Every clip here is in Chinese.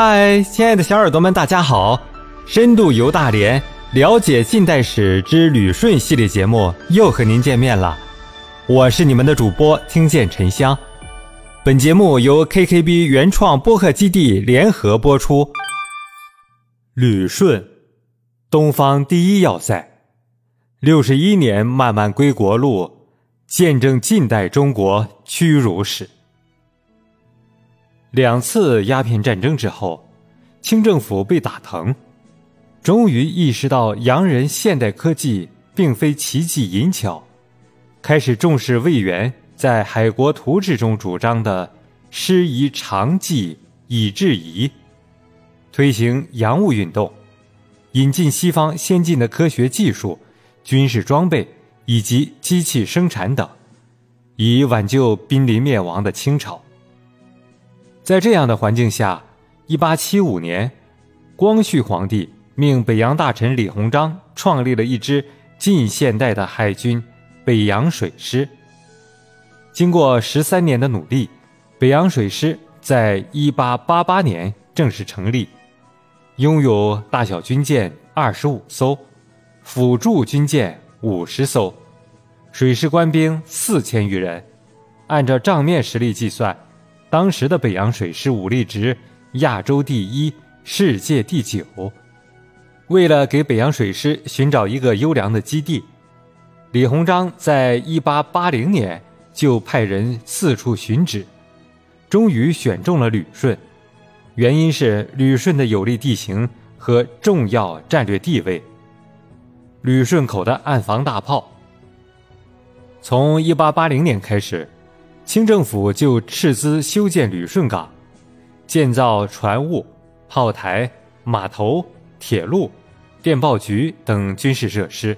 嗨，亲爱的小耳朵们，大家好！深度游大连，了解近代史之旅顺系列节目又和您见面了。我是你们的主播听见沉香。本节目由 KKB 原创播客基地联合播出。旅顺，东方第一要塞，六十一年漫漫归国路，见证近代中国屈辱史。两次鸦片战争之后，清政府被打疼，终于意识到洋人现代科技并非奇技淫巧，开始重视魏源在《海国图志》中主张的“师夷长技以制夷”，推行洋务运动，引进西方先进的科学技术、军事装备以及机器生产等，以挽救濒临灭亡的清朝。在这样的环境下，一八七五年，光绪皇帝命北洋大臣李鸿章创立了一支近现代的海军——北洋水师。经过十三年的努力，北洋水师在一八八八年正式成立，拥有大小军舰二十五艘，辅助军舰五十艘，水师官兵四千余人。按照账面实力计算。当时的北洋水师武力值亚洲第一，世界第九。为了给北洋水师寻找一个优良的基地，李鸿章在1880年就派人四处寻址，终于选中了旅顺。原因是旅顺的有利地形和重要战略地位。旅顺口的岸防大炮，从1880年开始。清政府就斥资修建旅顺港，建造船坞、炮台、码头、铁路、电报局等军事设施，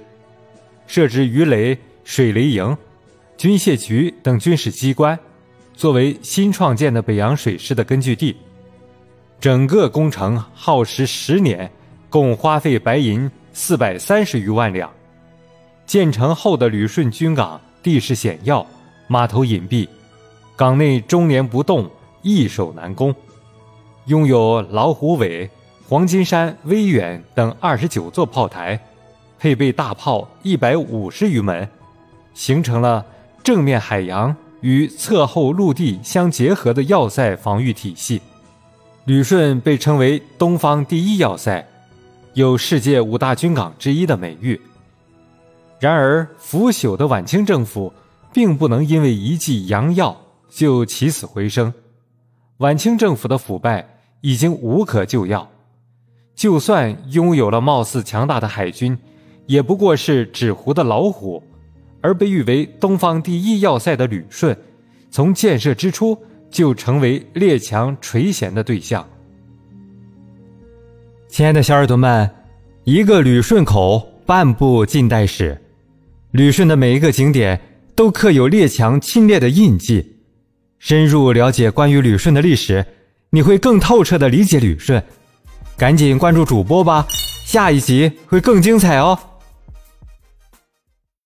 设置鱼雷、水雷营、军械局等军事机关，作为新创建的北洋水师的根据地。整个工程耗时十年，共花费白银四百三十余万两。建成后的旅顺军港地势险要，码头隐蔽。港内终年不动，易守难攻，拥有老虎尾、黄金山、威远等二十九座炮台，配备大炮一百五十余门，形成了正面海洋与侧后陆地相结合的要塞防御体系。旅顺被称为东方第一要塞，有世界五大军港之一的美誉。然而，腐朽的晚清政府并不能因为一剂洋药。就起死回生，晚清政府的腐败已经无可救药。就算拥有了貌似强大的海军，也不过是纸糊的老虎。而被誉为东方第一要塞的旅顺，从建设之初就成为列强垂涎的对象。亲爱的小耳朵们，一个旅顺口，半部近代史。旅顺的每一个景点都刻有列强侵略的印记。深入了解关于旅顺的历史，你会更透彻的理解旅顺。赶紧关注主播吧，下一集会更精彩哦。